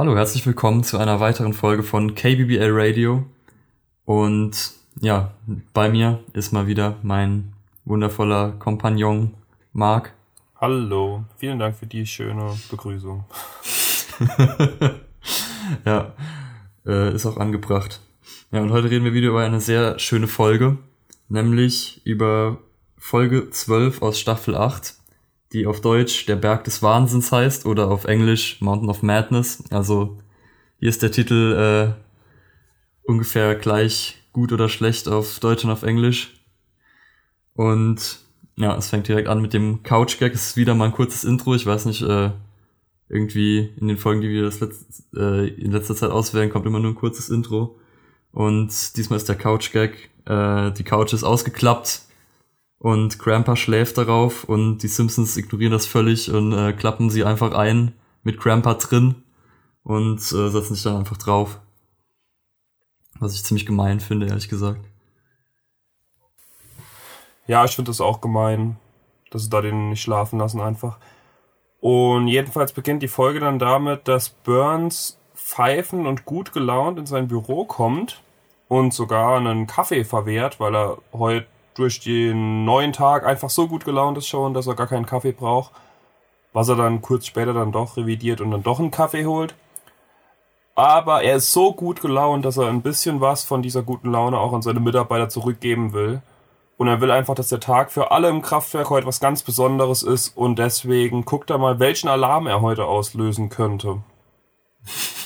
Hallo, herzlich willkommen zu einer weiteren Folge von KBBL Radio. Und ja, bei mir ist mal wieder mein wundervoller Kompagnon Marc. Hallo, vielen Dank für die schöne Begrüßung. ja, äh, ist auch angebracht. Ja, und heute reden wir wieder über eine sehr schöne Folge, nämlich über Folge 12 aus Staffel 8, die auf Deutsch Der Berg des Wahnsinns heißt oder auf Englisch Mountain of Madness. Also hier ist der Titel äh, ungefähr gleich gut oder schlecht auf Deutsch und auf Englisch. Und ja, es fängt direkt an mit dem Couch-Gag. Es ist wieder mal ein kurzes Intro. Ich weiß nicht, äh, irgendwie in den Folgen, die wir das letzt, äh, in letzter Zeit auswählen, kommt immer nur ein kurzes Intro. Und diesmal ist der Couch-Gag. Äh, die Couch ist ausgeklappt und Grandpa schläft darauf und die Simpsons ignorieren das völlig und äh, klappen sie einfach ein mit Grandpa drin und äh, setzen sich dann einfach drauf. Was ich ziemlich gemein finde, ehrlich gesagt. Ja, ich finde das auch gemein, dass sie da den nicht schlafen lassen einfach. Und jedenfalls beginnt die Folge dann damit, dass Burns pfeifend und gut gelaunt in sein Büro kommt und sogar einen Kaffee verwehrt, weil er heute durch den neuen Tag einfach so gut gelaunt ist schon, dass er gar keinen Kaffee braucht. Was er dann kurz später dann doch revidiert und dann doch einen Kaffee holt. Aber er ist so gut gelaunt, dass er ein bisschen was von dieser guten Laune auch an seine Mitarbeiter zurückgeben will. Und er will einfach, dass der Tag für alle im Kraftwerk heute was ganz Besonderes ist und deswegen guckt er mal, welchen Alarm er heute auslösen könnte.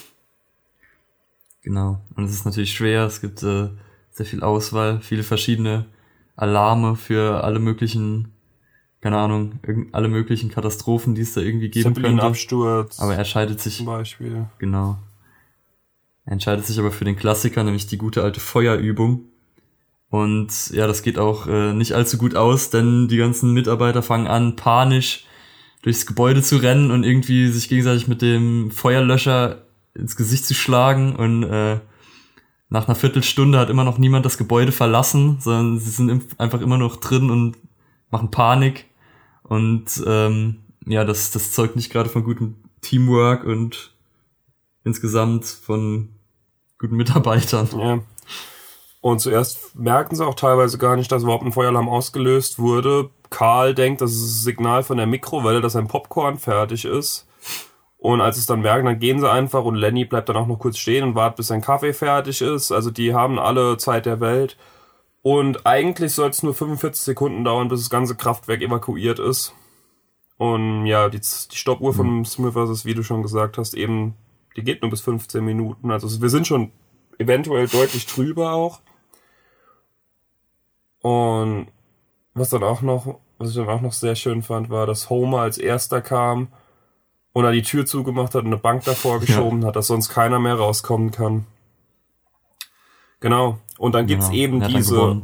Genau. Und es ist natürlich schwer. Es gibt äh, sehr viel Auswahl, viele verschiedene Alarme für alle möglichen, keine Ahnung, alle möglichen Katastrophen, die es da irgendwie geben könnte. Absturz. Aber er entscheidet sich. Zum Beispiel. Genau. Er entscheidet sich aber für den Klassiker, nämlich die gute alte Feuerübung. Und ja, das geht auch äh, nicht allzu gut aus, denn die ganzen Mitarbeiter fangen an, panisch durchs Gebäude zu rennen und irgendwie sich gegenseitig mit dem Feuerlöscher ins Gesicht zu schlagen. Und äh, nach einer Viertelstunde hat immer noch niemand das Gebäude verlassen, sondern sie sind einfach immer noch drin und machen Panik. Und ähm, ja, das, das zeugt nicht gerade von gutem Teamwork und insgesamt von guten Mitarbeitern. Ja. Und zuerst merken sie auch teilweise gar nicht, dass überhaupt ein Feueralarm ausgelöst wurde. Karl denkt, das ist das Signal von der Mikrowelle, dass ein Popcorn fertig ist. Und als sie es dann merken, dann gehen sie einfach und Lenny bleibt dann auch noch kurz stehen und wartet, bis sein Kaffee fertig ist. Also die haben alle Zeit der Welt. Und eigentlich soll es nur 45 Sekunden dauern, bis das ganze Kraftwerk evakuiert ist. Und ja, die, die Stoppuhr mhm. von Smithers ist, wie du schon gesagt hast, eben die geht nur bis 15 Minuten. Also wir sind schon eventuell deutlich drüber auch. Und was dann auch noch, was ich dann auch noch sehr schön fand, war, dass Homer als erster kam und er die Tür zugemacht hat und eine Bank davor geschoben ja. hat, dass sonst keiner mehr rauskommen kann. Genau. Und dann gibt's genau. eben diese, dann,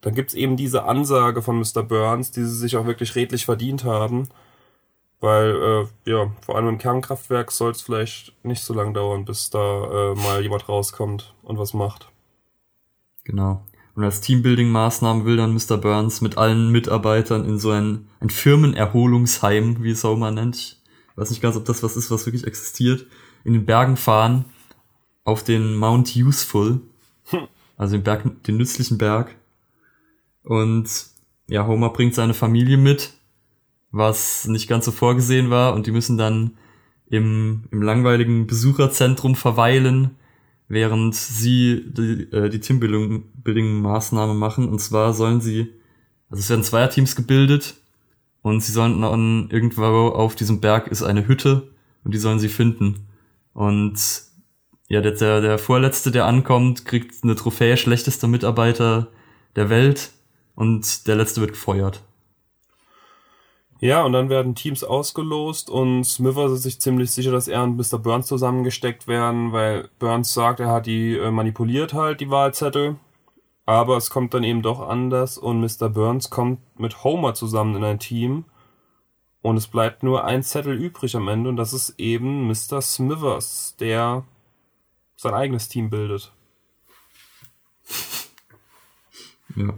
dann gibt's eben diese Ansage von Mr. Burns, die sie sich auch wirklich redlich verdient haben. Weil, äh, ja, vor allem im Kernkraftwerk soll es vielleicht nicht so lange dauern, bis da äh, mal jemand rauskommt und was macht. Genau. Und als Teambuilding-Maßnahme will dann Mr. Burns mit allen Mitarbeitern in so ein, ein Firmenerholungsheim, wie es auch immer nennt. Ich weiß nicht ganz, ob das was ist, was wirklich existiert. In den Bergen fahren auf den Mount Useful. Hm. Also den Berg, den nützlichen Berg. Und ja, Homer bringt seine Familie mit was nicht ganz so vorgesehen war und die müssen dann im, im langweiligen Besucherzentrum verweilen, während sie die, äh, die Teambuilding-Maßnahme machen. Und zwar sollen sie, also es werden Zweierteams gebildet und sie sollen dann irgendwo auf diesem Berg ist eine Hütte und die sollen sie finden. Und ja, der, der, der Vorletzte, der ankommt, kriegt eine Trophäe schlechtester Mitarbeiter der Welt und der Letzte wird gefeuert. Ja, und dann werden Teams ausgelost und Smithers ist sich ziemlich sicher, dass er und Mr. Burns zusammengesteckt werden, weil Burns sagt, er hat die äh, manipuliert halt, die Wahlzettel. Aber es kommt dann eben doch anders und Mr. Burns kommt mit Homer zusammen in ein Team. Und es bleibt nur ein Zettel übrig am Ende und das ist eben Mr. Smithers, der sein eigenes Team bildet. Ja.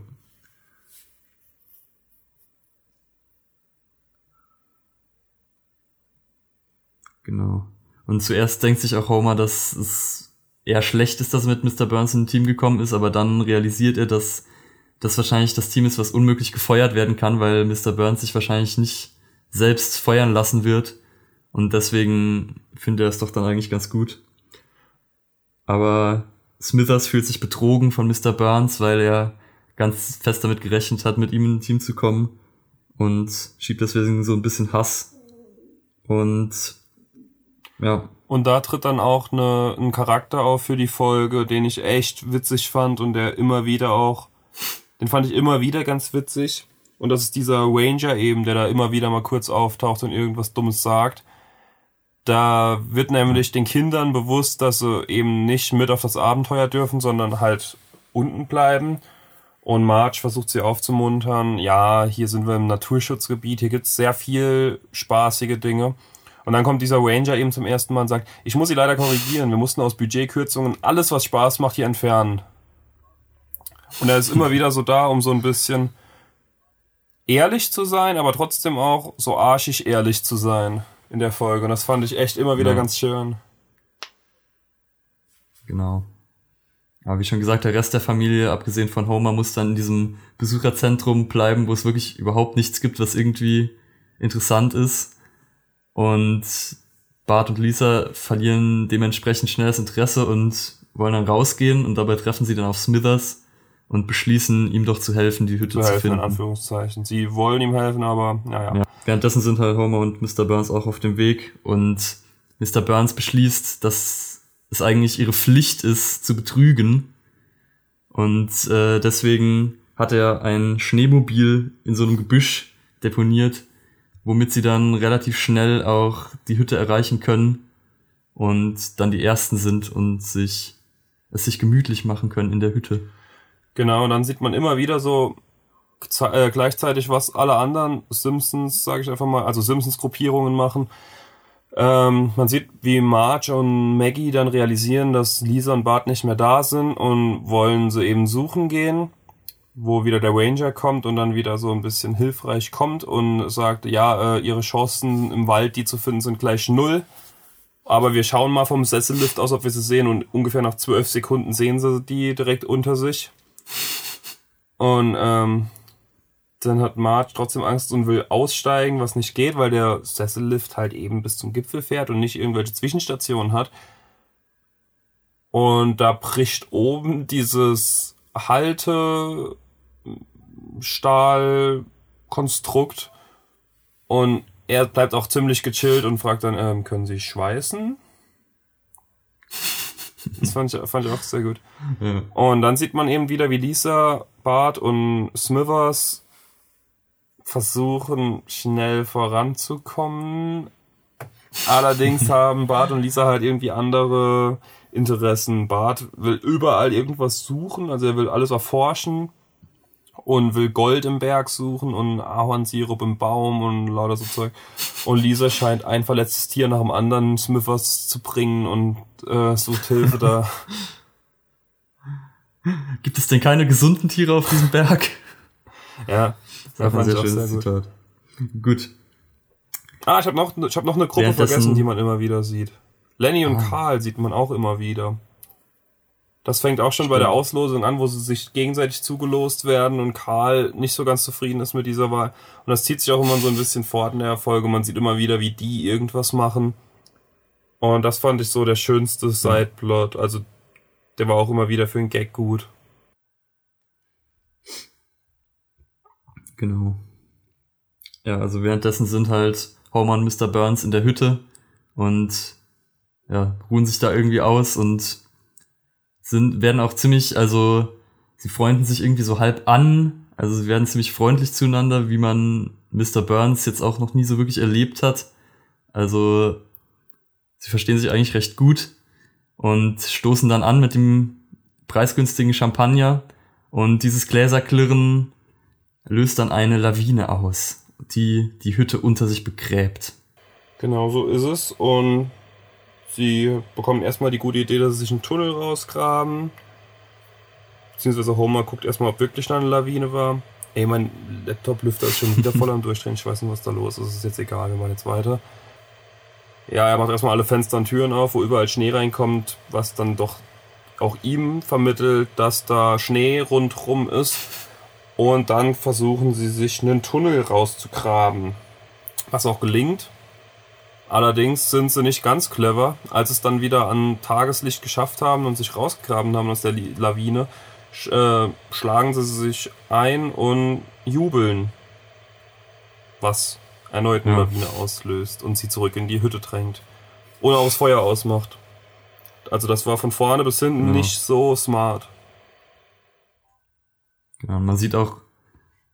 Genau. Und zuerst denkt sich auch Homer, dass es eher schlecht ist, dass er mit Mr. Burns in ein Team gekommen ist, aber dann realisiert er, dass das wahrscheinlich das Team ist, was unmöglich gefeuert werden kann, weil Mr. Burns sich wahrscheinlich nicht selbst feuern lassen wird. Und deswegen findet er es doch dann eigentlich ganz gut. Aber Smithers fühlt sich betrogen von Mr. Burns, weil er ganz fest damit gerechnet hat, mit ihm in ein Team zu kommen und schiebt deswegen so ein bisschen Hass. Und ja. Und da tritt dann auch eine, ein Charakter auf für die Folge, den ich echt witzig fand und der immer wieder auch, den fand ich immer wieder ganz witzig. Und das ist dieser Ranger eben, der da immer wieder mal kurz auftaucht und irgendwas Dummes sagt. Da wird nämlich den Kindern bewusst, dass sie eben nicht mit auf das Abenteuer dürfen, sondern halt unten bleiben. Und Marge versucht sie aufzumuntern, ja, hier sind wir im Naturschutzgebiet, hier gibt's sehr viel spaßige Dinge. Und dann kommt dieser Ranger eben zum ersten Mal und sagt, ich muss sie leider korrigieren, wir mussten aus Budgetkürzungen alles, was Spaß macht, hier entfernen. Und er ist immer wieder so da, um so ein bisschen ehrlich zu sein, aber trotzdem auch so arschig ehrlich zu sein in der Folge. Und das fand ich echt immer wieder ja. ganz schön. Genau. Aber wie schon gesagt, der Rest der Familie, abgesehen von Homer, muss dann in diesem Besucherzentrum bleiben, wo es wirklich überhaupt nichts gibt, was irgendwie interessant ist. Und Bart und Lisa verlieren dementsprechend schnell das Interesse und wollen dann rausgehen und dabei treffen sie dann auf Smithers und beschließen, ihm doch zu helfen, die Hütte zu, helfen, zu finden. In Anführungszeichen. Sie wollen ihm helfen, aber naja. Ja. Währenddessen sind halt Homer und Mr. Burns auch auf dem Weg und Mr. Burns beschließt, dass es eigentlich ihre Pflicht ist, zu betrügen. Und äh, deswegen hat er ein Schneemobil in so einem Gebüsch deponiert, womit sie dann relativ schnell auch die Hütte erreichen können und dann die Ersten sind und sich es sich gemütlich machen können in der Hütte. Genau, und dann sieht man immer wieder so äh, gleichzeitig, was alle anderen Simpsons, sage ich einfach mal, also Simpsons-Gruppierungen machen. Ähm, man sieht, wie Marge und Maggie dann realisieren, dass Lisa und Bart nicht mehr da sind und wollen sie eben suchen gehen, wo wieder der Ranger kommt und dann wieder so ein bisschen hilfreich kommt und sagt, ja, äh, ihre Chancen im Wald, die zu finden, sind gleich null. Aber wir schauen mal vom Sessellift aus, ob wir sie sehen und ungefähr nach zwölf Sekunden sehen sie die direkt unter sich. Und ähm, dann hat Marge trotzdem Angst und will aussteigen, was nicht geht, weil der Sessellift halt eben bis zum Gipfel fährt und nicht irgendwelche Zwischenstationen hat. Und da bricht oben dieses Halte Stahlkonstrukt und er bleibt auch ziemlich gechillt und fragt dann, ähm, können Sie schweißen? Das fand ich, fand ich auch sehr gut. Ja. Und dann sieht man eben wieder, wie Lisa, Bart und Smithers versuchen, schnell voranzukommen. Allerdings haben Bart und Lisa halt irgendwie andere Interessen. Bart will überall irgendwas suchen, also er will alles erforschen und will Gold im Berg suchen und Ahornsirup im Baum und lauter so Zeug. Und Lisa scheint ein verletztes Tier nach dem anderen Smithers zu bringen und äh, sucht Hilfe da. Gibt es denn keine gesunden Tiere auf diesem Berg? Ja, das war ein sehr schönes sehr Zitat. Gut. Ah, ich habe noch, ich hab noch eine Gruppe vergessen, die man immer wieder sieht. Lenny und ah. Karl sieht man auch immer wieder. Das fängt auch schon Stimmt. bei der Auslosung an, wo sie sich gegenseitig zugelost werden und Karl nicht so ganz zufrieden ist mit dieser Wahl. Und das zieht sich auch immer so ein bisschen fort in der Folge. Man sieht immer wieder, wie die irgendwas machen. Und das fand ich so der schönste Sideplot. Also der war auch immer wieder für einen Gag gut. Genau. Ja, also währenddessen sind halt Homer und Mr. Burns in der Hütte und ja, ruhen sich da irgendwie aus und sind, werden auch ziemlich, also sie freunden sich irgendwie so halb an, also sie werden ziemlich freundlich zueinander, wie man Mr. Burns jetzt auch noch nie so wirklich erlebt hat. Also sie verstehen sich eigentlich recht gut und stoßen dann an mit dem preisgünstigen Champagner und dieses Gläserklirren löst dann eine Lawine aus, die die Hütte unter sich begräbt. Genau so ist es. Und sie bekommen erstmal die gute Idee, dass sie sich einen Tunnel rausgraben. Beziehungsweise Homer guckt erstmal, ob wirklich eine Lawine war. Ey, mein Laptop-Lüfter ist schon wieder voll am Durchdrehen. Ich weiß nicht, was da los ist. Es ist jetzt egal, wir machen jetzt weiter. Ja, er macht erstmal alle Fenster und Türen auf, wo überall Schnee reinkommt, was dann doch auch ihm vermittelt, dass da Schnee rundrum ist. Und dann versuchen sie sich einen Tunnel rauszugraben. Was auch gelingt. Allerdings sind sie nicht ganz clever. Als es dann wieder an Tageslicht geschafft haben und sich rausgegraben haben aus der Lawine, sch äh, schlagen sie sich ein und jubeln. Was erneut eine ja. Lawine auslöst und sie zurück in die Hütte drängt. Oder auch das Feuer ausmacht. Also das war von vorne bis hinten ja. nicht so smart. Genau, man sieht auch,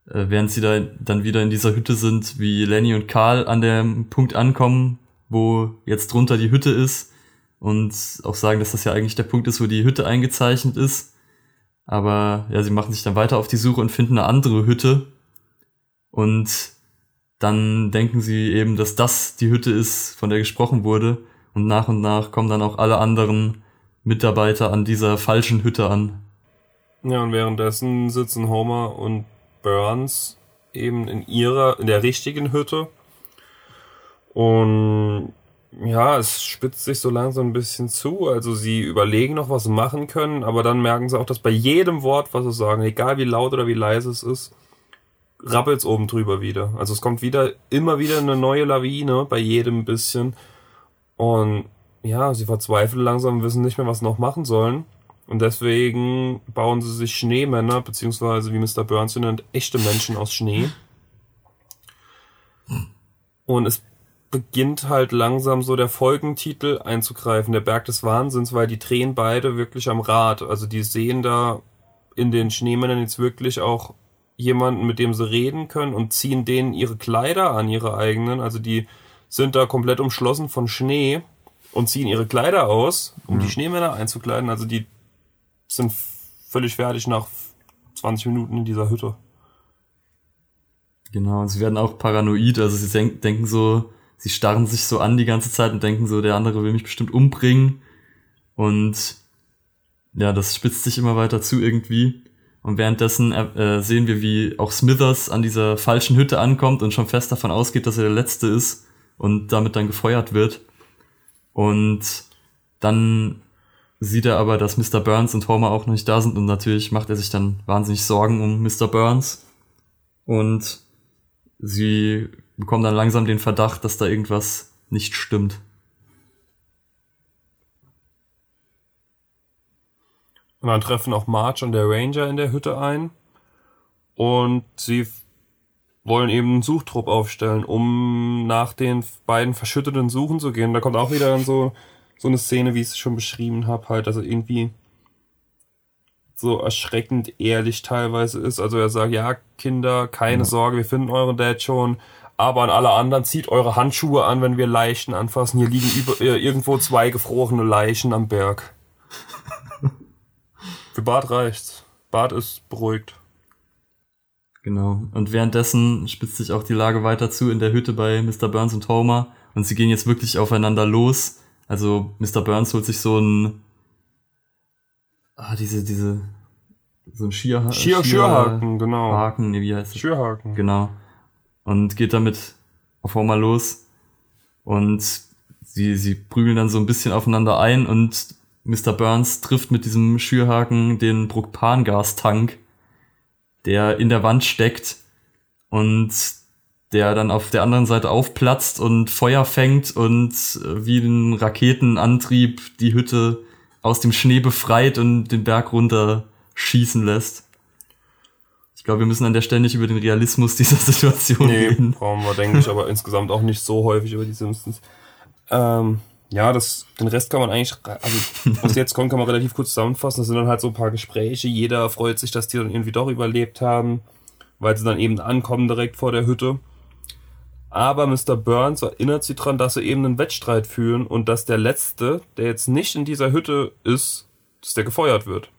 äh, während sie da dann wieder in dieser Hütte sind, wie Lenny und Karl an dem Punkt ankommen, wo jetzt drunter die Hütte ist und auch sagen, dass das ja eigentlich der Punkt ist, wo die Hütte eingezeichnet ist. Aber ja, sie machen sich dann weiter auf die Suche und finden eine andere Hütte. Und dann denken sie eben, dass das die Hütte ist, von der gesprochen wurde. Und nach und nach kommen dann auch alle anderen Mitarbeiter an dieser falschen Hütte an. Ja, und währenddessen sitzen Homer und Burns eben in ihrer, in der richtigen Hütte. Und ja, es spitzt sich so langsam ein bisschen zu. Also sie überlegen noch, was sie machen können, aber dann merken sie auch, dass bei jedem Wort, was sie sagen, egal wie laut oder wie leise es ist, rappelt's oben drüber wieder. Also es kommt wieder, immer wieder eine neue Lawine bei jedem bisschen. Und ja, sie verzweifeln langsam, wissen nicht mehr, was sie noch machen sollen. Und deswegen bauen sie sich Schneemänner, beziehungsweise wie Mr. Burns sie nennt, echte Menschen aus Schnee. Und es beginnt halt langsam so der Folgentitel einzugreifen, der Berg des Wahnsinns, weil die drehen beide wirklich am Rad. Also die sehen da in den Schneemännern jetzt wirklich auch jemanden, mit dem sie reden können und ziehen denen ihre Kleider an, ihre eigenen. Also die sind da komplett umschlossen von Schnee und ziehen ihre Kleider aus, um mhm. die Schneemänner einzukleiden. Also die sind völlig fertig nach 20 Minuten in dieser Hütte. Genau, und sie werden auch paranoid, also sie denk denken so, sie starren sich so an die ganze Zeit und denken so, der andere will mich bestimmt umbringen. Und ja, das spitzt sich immer weiter zu irgendwie. Und währenddessen äh, sehen wir, wie auch Smithers an dieser falschen Hütte ankommt und schon fest davon ausgeht, dass er der Letzte ist und damit dann gefeuert wird. Und dann sieht er aber, dass Mr. Burns und Homer auch noch nicht da sind und natürlich macht er sich dann wahnsinnig Sorgen um Mr. Burns. Und sie bekommen dann langsam den Verdacht, dass da irgendwas nicht stimmt. Und dann treffen auch Marge und der Ranger in der Hütte ein. Und sie wollen eben einen Suchtrupp aufstellen, um nach den beiden verschütteten Suchen zu gehen. Da kommt auch wieder so, so eine Szene, wie ich es schon beschrieben habe, halt, also irgendwie so erschreckend ehrlich teilweise ist. Also er sagt, ja, Kinder, keine ja. Sorge, wir finden euren Dad schon. Aber an alle anderen, zieht eure Handschuhe an, wenn wir Leichen anfassen. Hier liegen über, äh, irgendwo zwei gefrorene Leichen am Berg. Für Bart reicht's. Bart ist beruhigt. Genau. Und währenddessen spitzt sich auch die Lage weiter zu in der Hütte bei Mr. Burns und Homer. Und sie gehen jetzt wirklich aufeinander los. Also Mr. Burns holt sich so ein. Ah, diese, diese. So ein Schier, Schier, Schierhaken, genau. Haken, nee, wie heißt das? Schierhaken. Genau. Und geht damit auf Homer los. Und sie, sie prügeln dann so ein bisschen aufeinander ein und Mr. Burns trifft mit diesem Schürhaken den Propangastank der in der Wand steckt und der dann auf der anderen Seite aufplatzt und Feuer fängt und äh, wie ein Raketenantrieb die Hütte aus dem Schnee befreit und den Berg runter schießen lässt. Ich glaube, wir müssen an der Stelle nicht über den Realismus dieser Situation nee, reden. brauchen wir, denke ich, aber insgesamt auch nicht so häufig über die Simpsons. Ähm, ja, das, den Rest kann man eigentlich, also was jetzt kommt, kann man relativ kurz zusammenfassen. Das sind dann halt so ein paar Gespräche. Jeder freut sich, dass die dann irgendwie doch überlebt haben, weil sie dann eben ankommen direkt vor der Hütte. Aber Mr. Burns erinnert sie dran, dass sie eben einen Wettstreit führen und dass der Letzte, der jetzt nicht in dieser Hütte ist, dass der gefeuert wird.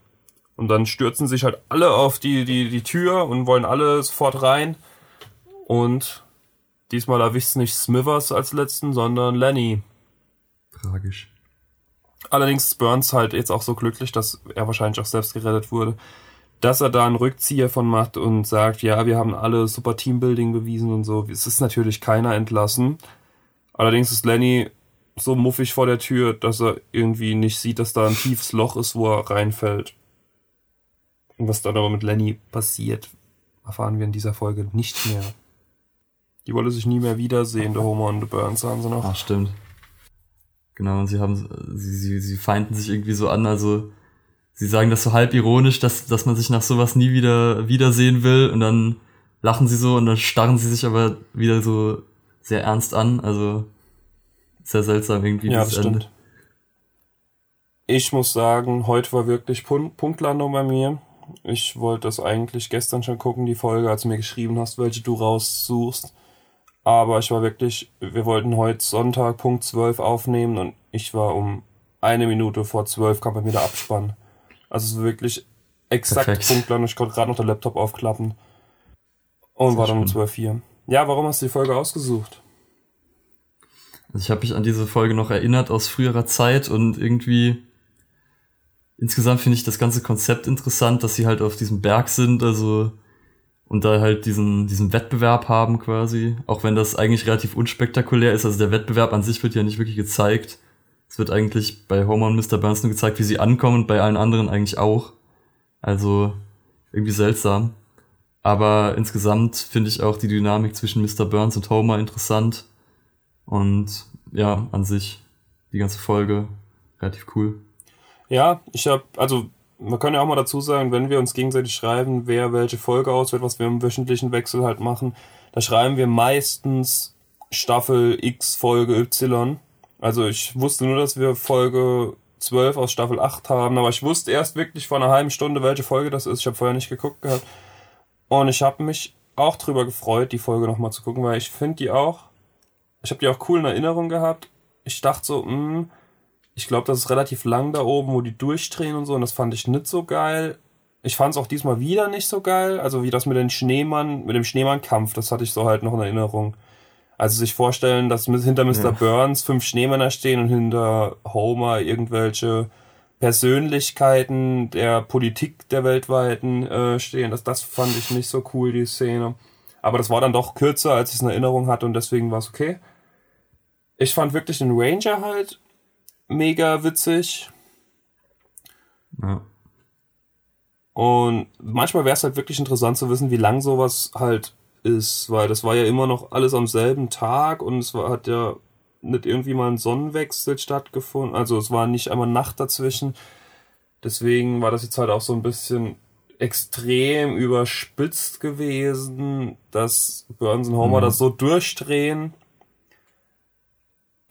Und dann stürzen sich halt alle auf die, die, die Tür und wollen alle sofort rein. Und diesmal erwischt nicht Smithers als Letzten, sondern Lenny. Tragisch. Allerdings ist Burns halt jetzt auch so glücklich, dass er wahrscheinlich auch selbst gerettet wurde, dass er da einen Rückzieher von macht und sagt, ja, wir haben alle super Teambuilding bewiesen und so. Es ist natürlich keiner entlassen. Allerdings ist Lenny so muffig vor der Tür, dass er irgendwie nicht sieht, dass da ein tiefes Loch ist, wo er reinfällt. Und was dann aber mit Lenny passiert, erfahren wir in dieser Folge nicht mehr. Die wollte sich nie mehr wiedersehen, der Homer und der Burns, sagen sie noch. Ach, stimmt. Genau, und sie haben, sie, sie, sie feinden sich irgendwie so an, also sie sagen das so halb ironisch, dass, dass man sich nach sowas nie wieder wiedersehen will und dann lachen sie so und dann starren sie sich aber wieder so sehr ernst an, also sehr seltsam irgendwie Ja, das stimmt. Ich muss sagen, heute war wirklich Pun Punktlandung bei mir. Ich wollte das eigentlich gestern schon gucken, die Folge, als du mir geschrieben hast, welche du raussuchst. Aber ich war wirklich, wir wollten heute Sonntag Punkt 12 aufnehmen und ich war um eine Minute vor 12 kam bei mir der Abspann. Also es war wirklich exakt Perfekt. Punktlandung. Ich konnte gerade noch den Laptop aufklappen. Und war dann um schön. 12 hier. Ja, warum hast du die Folge ausgesucht? Also ich habe mich an diese Folge noch erinnert aus früherer Zeit und irgendwie insgesamt finde ich das ganze Konzept interessant, dass sie halt auf diesem Berg sind, also und da halt diesen diesen Wettbewerb haben quasi, auch wenn das eigentlich relativ unspektakulär ist, also der Wettbewerb an sich wird ja nicht wirklich gezeigt. Es wird eigentlich bei Homer und Mr. Burns nur gezeigt, wie sie ankommen und bei allen anderen eigentlich auch. Also irgendwie seltsam. Aber insgesamt finde ich auch die Dynamik zwischen Mr. Burns und Homer interessant. Und ja, an sich die ganze Folge relativ cool. Ja, ich habe, also wir können ja auch mal dazu sagen, wenn wir uns gegenseitig schreiben, wer welche Folge auswählt, was wir im wöchentlichen Wechsel halt machen, da schreiben wir meistens Staffel X, Folge Y. Also ich wusste nur, dass wir Folge 12 aus Staffel 8 haben, aber ich wusste erst wirklich vor einer halben Stunde, welche Folge das ist. Ich habe vorher nicht geguckt gehabt. Und ich habe mich auch drüber gefreut, die Folge nochmal zu gucken, weil ich finde die auch, ich habe die auch cool in Erinnerung gehabt. Ich dachte so, mh, ich glaube, das ist relativ lang da oben, wo die durchdrehen und so, und das fand ich nicht so geil. Ich fand es auch diesmal wieder nicht so geil. Also wie das mit dem Schneemann, mit dem Schneemannkampf, das hatte ich so halt noch in Erinnerung. Also sich vorstellen, dass hinter Mr. Ja. Burns fünf Schneemänner stehen und hinter Homer irgendwelche Persönlichkeiten der Politik der weltweiten äh, stehen. Das, das fand ich nicht so cool, die Szene. Aber das war dann doch kürzer, als ich es in Erinnerung hatte und deswegen war es okay. Ich fand wirklich den Ranger halt mega witzig. Ja. Und manchmal wäre es halt wirklich interessant zu wissen, wie lang sowas halt ist, weil das war ja immer noch alles am selben Tag und es war, hat ja nicht irgendwie mal ein Sonnenwechsel stattgefunden. Also es war nicht einmal Nacht dazwischen. Deswegen war das jetzt halt auch so ein bisschen extrem überspitzt gewesen, dass Burns und Homer Mhm. das so durchdrehen.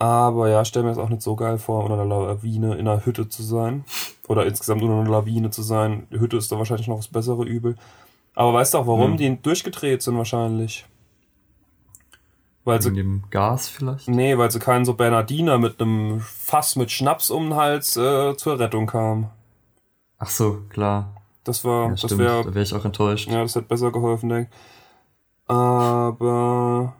Aber ja, stell mir das auch nicht so geil vor, unter einer Lawine in einer Hütte zu sein. Oder insgesamt unter einer Lawine zu sein. Die Hütte ist da wahrscheinlich noch das bessere Übel. Aber weißt du auch, warum Mhm. die durchgedreht sind wahrscheinlich? Weil sie Wegen dem Gas vielleicht? Nee, weil sie keinen so Bernardiner mit einem Fass mit Schnaps um den Hals äh, zur Rettung kam. Ach so, klar. Das war, Ja, das wäre, da wäre ich auch enttäuscht. ja, das hätte besser geholfen, denke ich. Aber,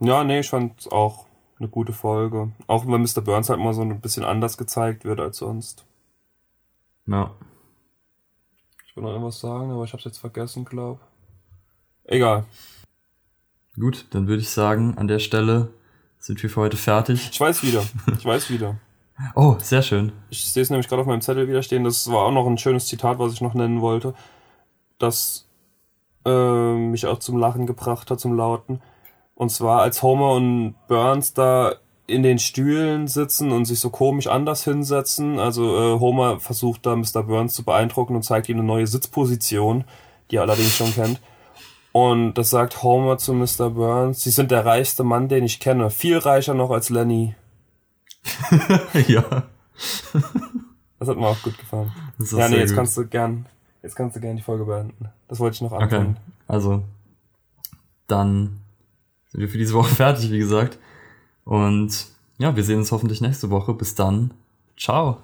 ja, nee, ich fand auch eine gute Folge. Auch wenn Mr. Burns halt mal so ein bisschen anders gezeigt wird als sonst. Ja. Ich will noch irgendwas sagen, aber ich hab's jetzt vergessen, glaub. Egal. Gut, dann würde ich sagen, an der Stelle sind wir für heute fertig. Ich weiß wieder. Ich weiß wieder. Oh, sehr schön. Ich sehe es nämlich gerade auf meinem Zettel wieder stehen. Das war auch noch ein schönes Zitat, was ich noch nennen wollte. Das äh, mich auch zum Lachen gebracht hat, zum Lauten. Und zwar, als Homer und Burns da in den Stühlen sitzen und sich so komisch anders hinsetzen. Also äh, Homer versucht da Mr. Burns zu beeindrucken und zeigt ihm eine neue Sitzposition, die er allerdings schon kennt. Und das sagt Homer zu Mr. Burns, Sie sind der reichste Mann, den ich kenne. Viel reicher noch als Lenny. ja. Das hat mir auch gut gefallen. Das ist Ja, nee, jetzt gut. kannst du gern, jetzt kannst du gern die Folge beenden. Das wollte ich noch Okay, anfangen. also dann sind wir für diese Woche fertig, wie gesagt. Und ja, wir sehen uns hoffentlich nächste Woche. Bis dann. Ciao.